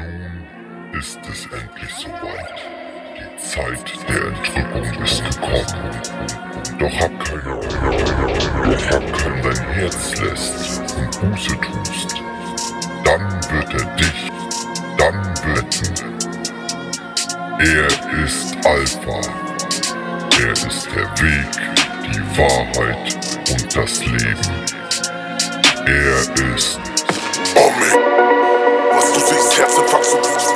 Nun ist es endlich soweit. Die Zeit der Entrückung ist gekommen. Doch hab keine. Doch hab kein dein Herz lässt und Buße tust. Dann wird er dich, dann retten. Er ist Alpha. Er ist der Weg, die Wahrheit und das Leben. Er ist Omega. Du siehst das Herz und packst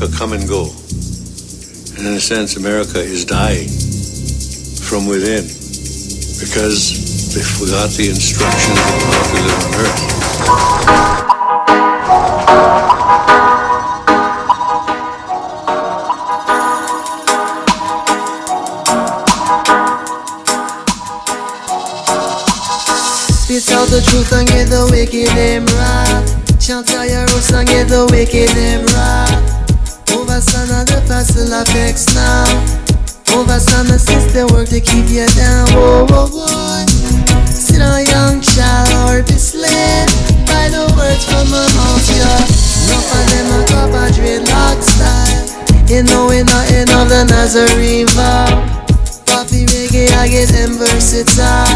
America come and go. And in a sense, America is dying from within because they forgot the instructions of how to live on Earth. Spit out the truth and get the wicked them right. Chant your roots and get the wicked them right. Of the pastel affects now. Over son of sister work to keep you down. Whoa, whoa, whoa. Sit on young child or be slave by the words from my mouth, yeah. Enough of them a drop a dreadlock style. You know we nothing of the Nazarene vow. Poppy reggae, I get them versatile.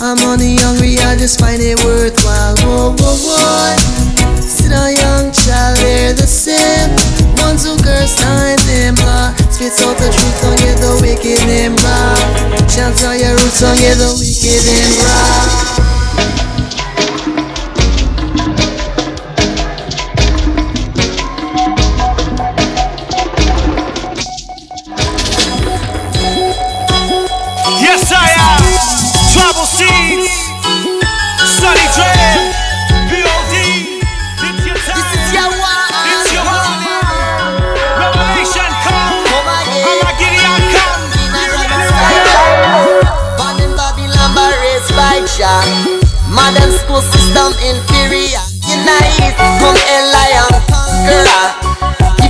I'm money hungry, I just find it worthwhile. Whoa, whoa, whoa. Sit a young child, they're the same ones who curse times them law Spits out the truth on you, the wicked and raw Shouts out your roots on you, the wicked and raw inferior. Unite, come a lion conqueror.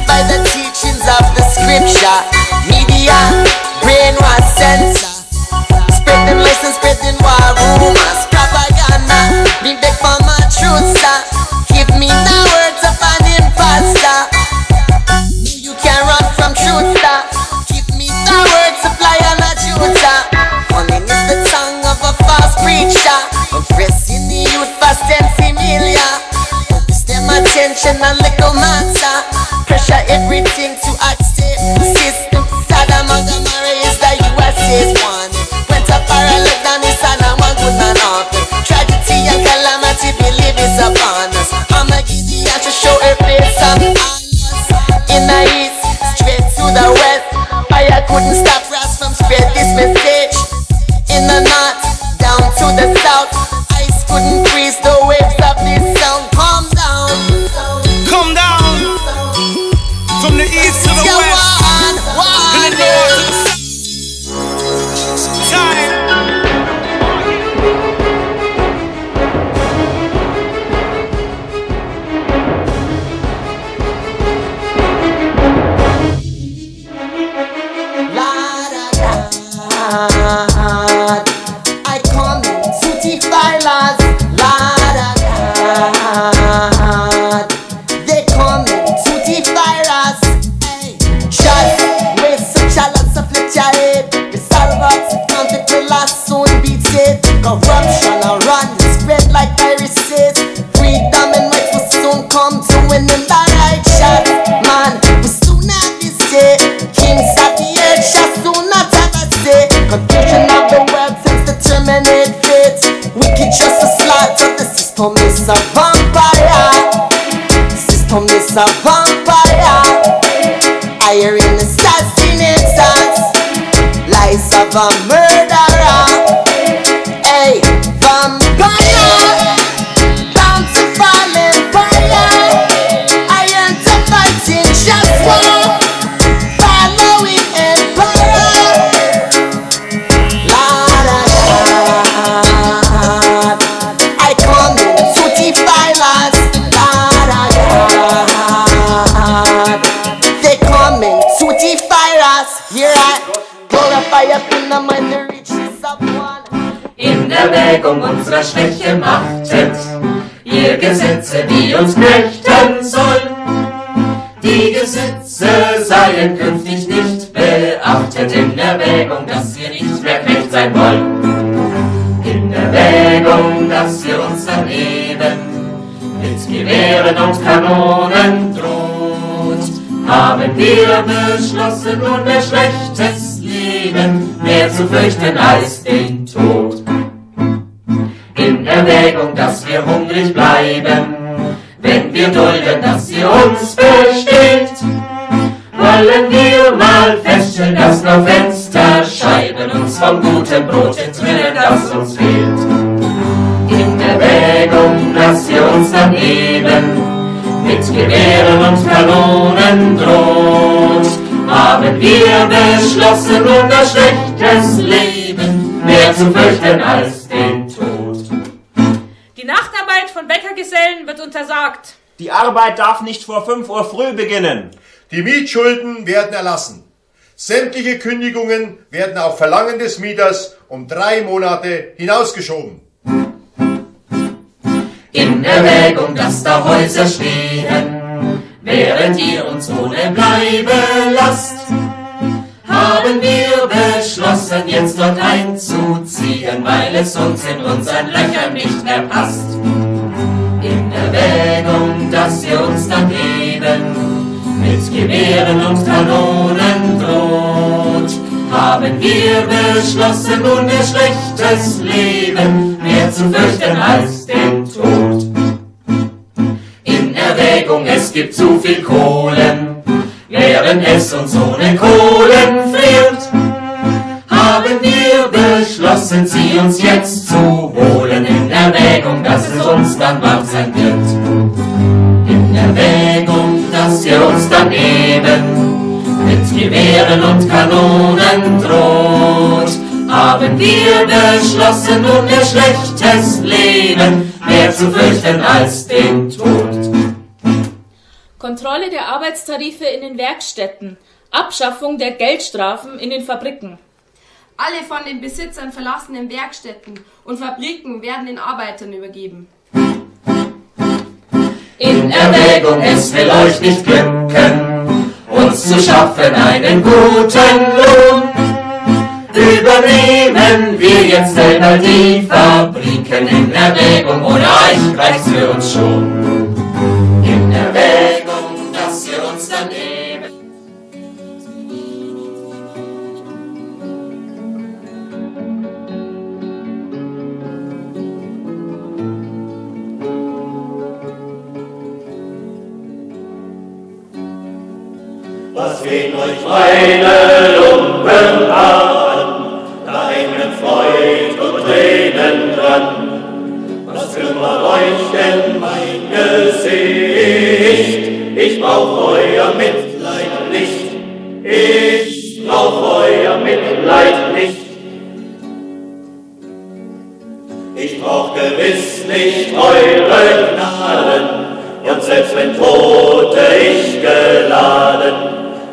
By the teachings of the scripture, media, brainwash censor. In in Erwägung unserer Schwäche machtet, ihr Gesetze, die uns knechten sollen. Die Gesetze seien künftig nicht beachtet, in Erwägung, dass wir nicht mehr Knecht sein wollen. In Erwägung, dass wir uns dann eben mit Gewehren und Kanonen droht, haben wir beschlossen, nunmehr schlechtes Leben mehr zu fürchten als den Tod. In Erwägung, dass wir hungrig bleiben, wenn wir wir dulden, dass sie uns besteht. Wollen wir mal feststellen, dass noch Fensterscheiben uns vom guten Brot entrinnen, das uns fehlt. In Erwägung, dass sie uns daneben mit Gewehren und Kanonen droht, haben wir beschlossen, unser schlechtes Leben mehr zu fürchten als den Tod. Die Nachtarbeit von Bäckergesellen wird untersagt. Die Arbeit darf nicht vor 5 Uhr früh beginnen. Die Mietschulden werden erlassen. Sämtliche Kündigungen werden auf Verlangen des Mieters um drei Monate hinausgeschoben. In Erwägung, dass da Häuser stehen, während ihr uns ohne Bleibe lasst, haben wir beschlossen, jetzt dort einzuziehen, weil es uns in unseren Löchern nicht mehr passt. In Erwägung, dass ihr uns dann eben mit Gewehren und Kanonen droht, haben wir beschlossen, nun ihr schlechtes Leben mehr zu fürchten als den Tod. In Erwägung, es gibt zu viel Kohlen, während es uns ohne Kohlen friert, haben wir beschlossen, sie uns jetzt zu holen, in Erwägung, dass es uns dann wahr sein wird. In Erwägung, dass ihr uns dann eben mit Gewehren und Kanonen droht, haben wir beschlossen, um ihr schlechtes Leben mehr zu fürchten als den Tod. Kontrolle der Arbeitstarife in den Werkstätten. Abschaffung der Geldstrafen in den Fabriken. Alle von den Besitzern verlassenen Werkstätten und Fabriken werden den Arbeitern übergeben. In Erwägung, es will euch nicht glücken, uns zu schaffen einen guten Lohn. Übernehmen wir jetzt selber die Fabriken in Erwägung, ohne euch reicht's für uns schon. In Erwägung, meine Lumpen an? Da hängen Freud und Tränen dran. Was kümmert euch denn mein Gesicht? Ich brauch euer Mitleid nicht. Ich brauch euer Mitleid nicht. Ich brauch gewiss nicht eure Gnaden. Und selbst wenn Tote ich geladen,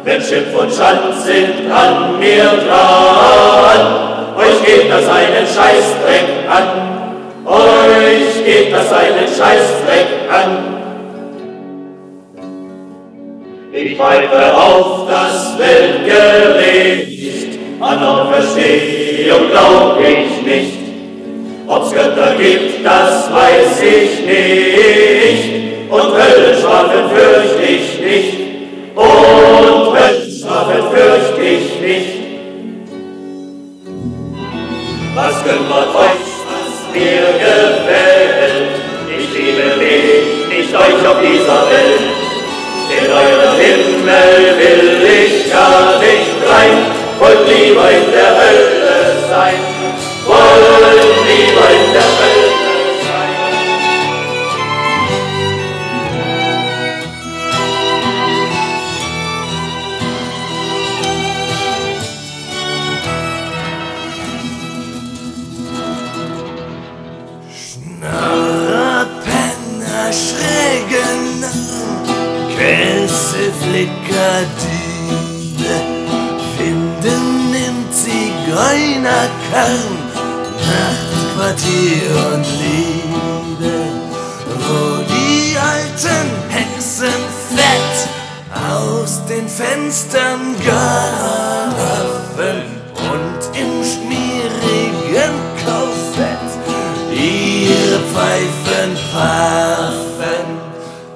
wenn Schimpf und Schand sind an mir dran, euch geht das einen Scheißdreck an, euch geht das einen Scheißdreck an. Ich pfeife auf das Weltgericht, an Auferstehung glaub ich nicht. Ob's Götter gibt, das weiß ich nicht. Und Höllenstrafen fürcht ich nicht. Und Höllenstrafen fürcht ich nicht. Was kümmert euch, was mir gefällt? Ich liebe nicht euch auf dieser Welt. In euren Himmel will ich gar nicht rein. Wollt lieber in der Hölle sein. Wollt Zigeunerkern Nachtquartier und Liebe Wo die alten Hexen fett aus den Fenstern gaffen Und im schmierigen Korsett ihre Pfeifen paffen.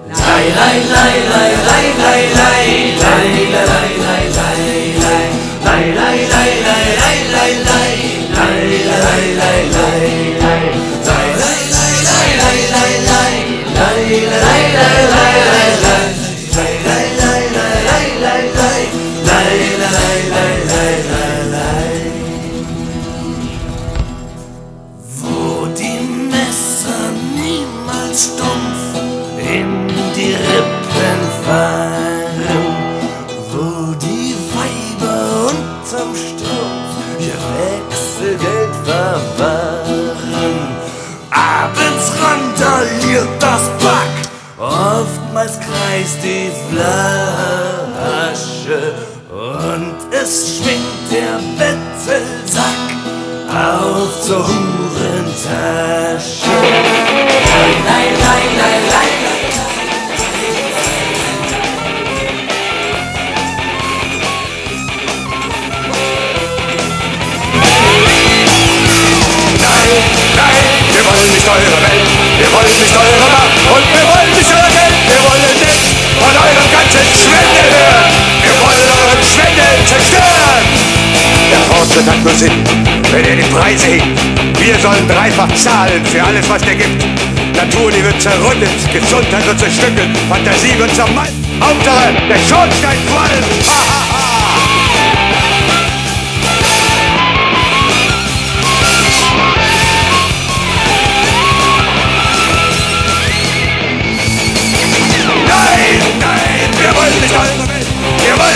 Lei, lei, lei, lei, lei, lei, lei, lei, lei, lei, lei, lei, lei, lei, lei, lei, lại lại reißt die Flasche und es schwingt der Bettelsack auf zur Hurentasche. Nein, nein, nein, nein, nein, Wir wollen nicht eure Welt, wir wollen nicht eure Macht und wir von eurem ganzen Schwindel hören. Wir wollen euren Schwindel zerstören. Der Fortschritt hat nur Sinn, wenn er die Preise hebt. Wir sollen dreifach zahlen für alles, was der gibt. Natur, die wird zerrüttet, Gesundheit wird zerstückelt, Fantasie wird zermalmt. Hauptsache, der Schornstein qualmt.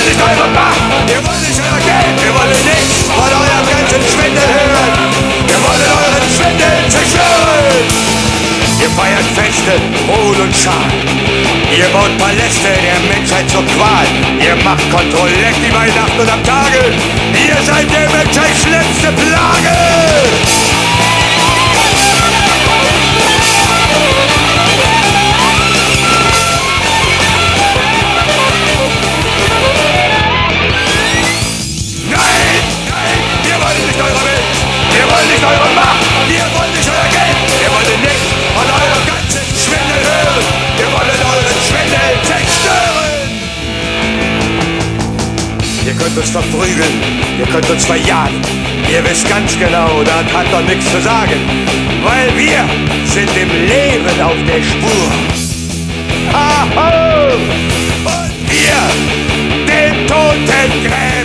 Nicht eure Macht, wir wollen nicht euer Geld, wir wollen nichts von eurem ganzen Schwindel hören. Wir wollen euren Schwindel zerstören. Ihr feiert Feste, Wohl und Schal. Ihr baut Paläste der Menschheit zur Qual. Ihr macht Kontrolleck die bei Nacht und am Tage. Ihr seid der Menschheit schlimmste Plage. Nicht eure Macht, wir wollen nicht euer Geld, wir wollen nichts von eurem ganzen Schwindel hören, wir wollen euren Schwindel zerstören. Ihr könnt uns verprügeln, ihr könnt uns verjagen, ihr wisst ganz genau, da hat doch nichts zu sagen, weil wir sind dem Leben auf der Spur. Aho! Und wir den toten Gräber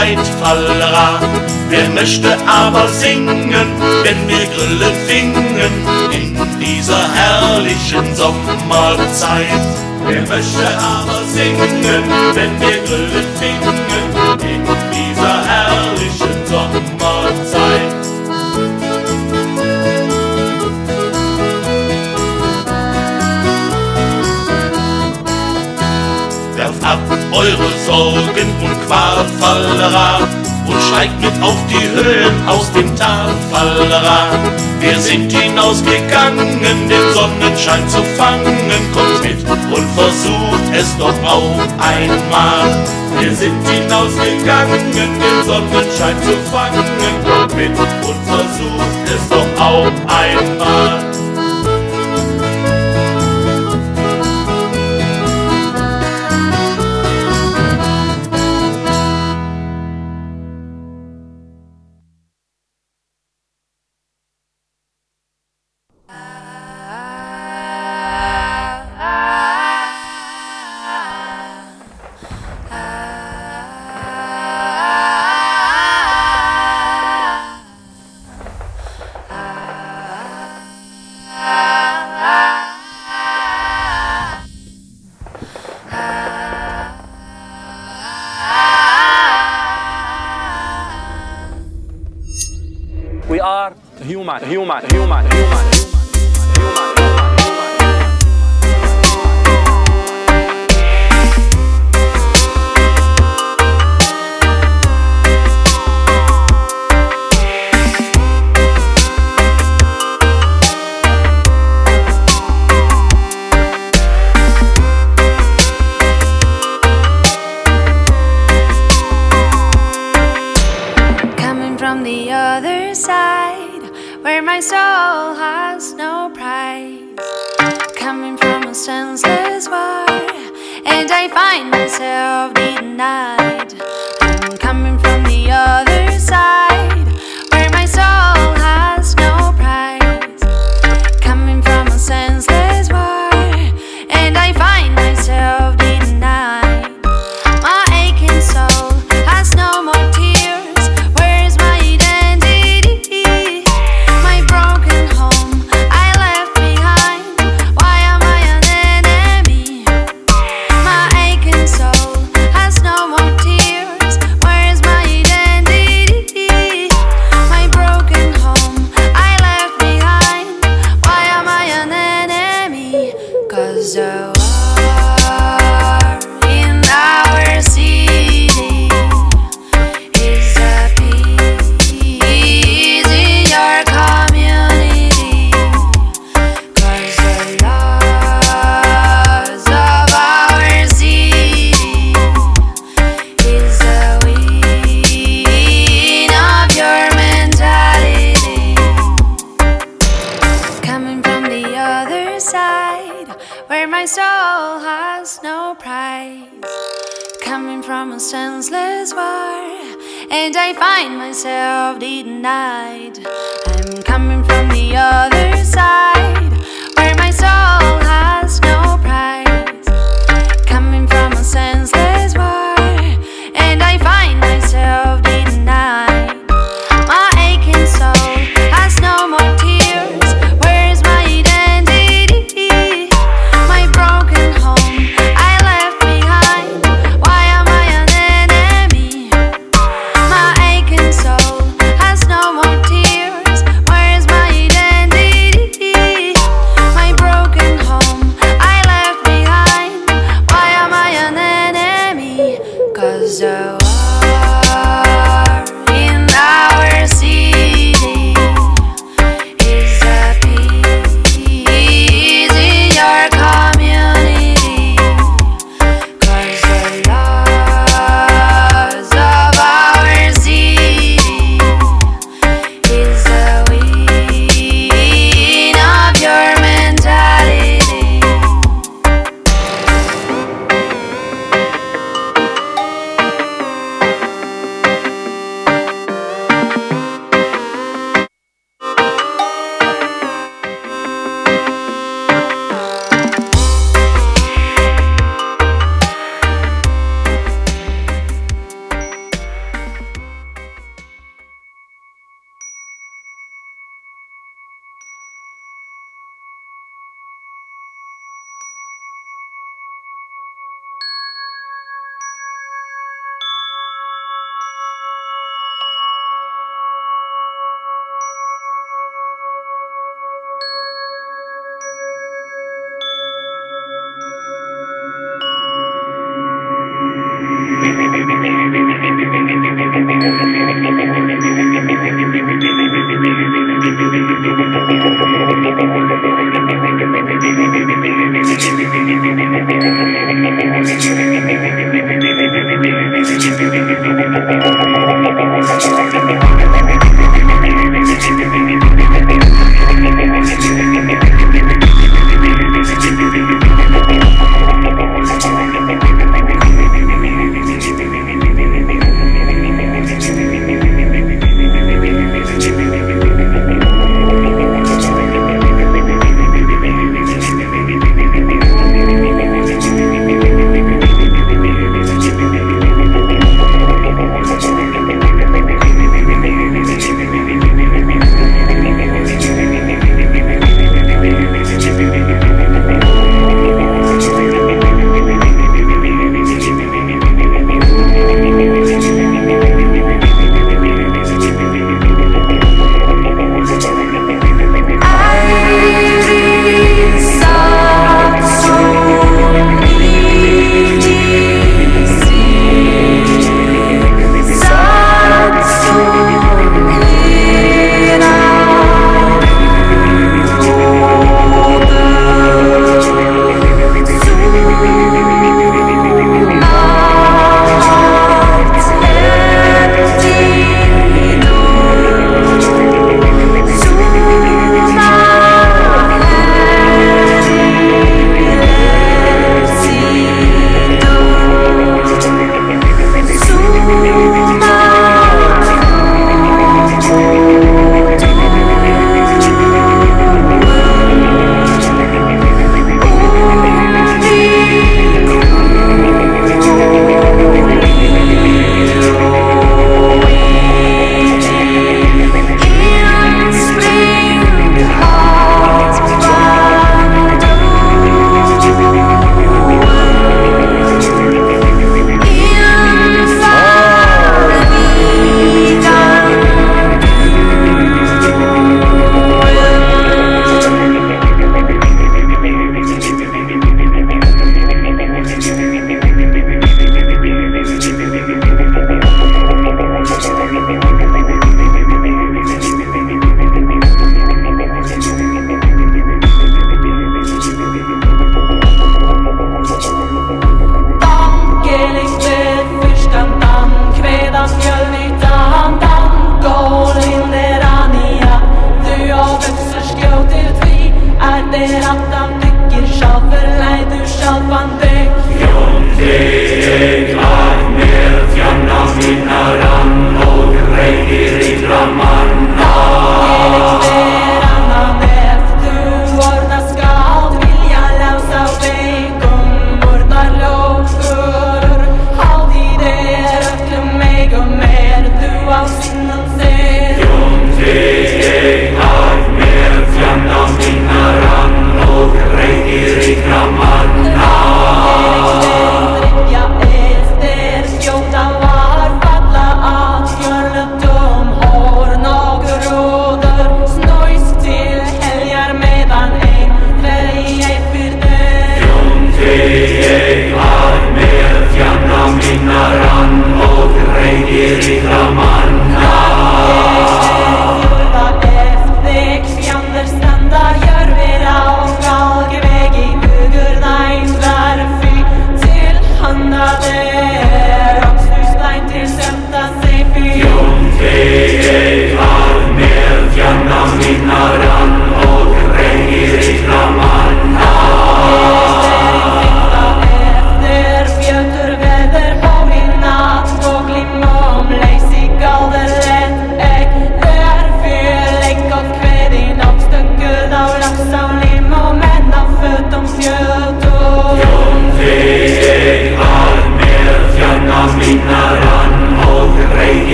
Leitfallera. Wer möchte aber singen, wenn wir Grille fingen in dieser herrlichen Sommerzeit? Wer möchte aber singen, wenn wir Grille fingen in eure Sorgen und Qualfallerer und steigt mit auf die Höhen aus dem Talfallera. Wir sind hinausgegangen, den Sonnenschein zu fangen, kommt mit und versucht es doch auch einmal. Wir sind hinausgegangen, den Sonnenschein zu fangen, kommt mit und versucht es doch auch einmal.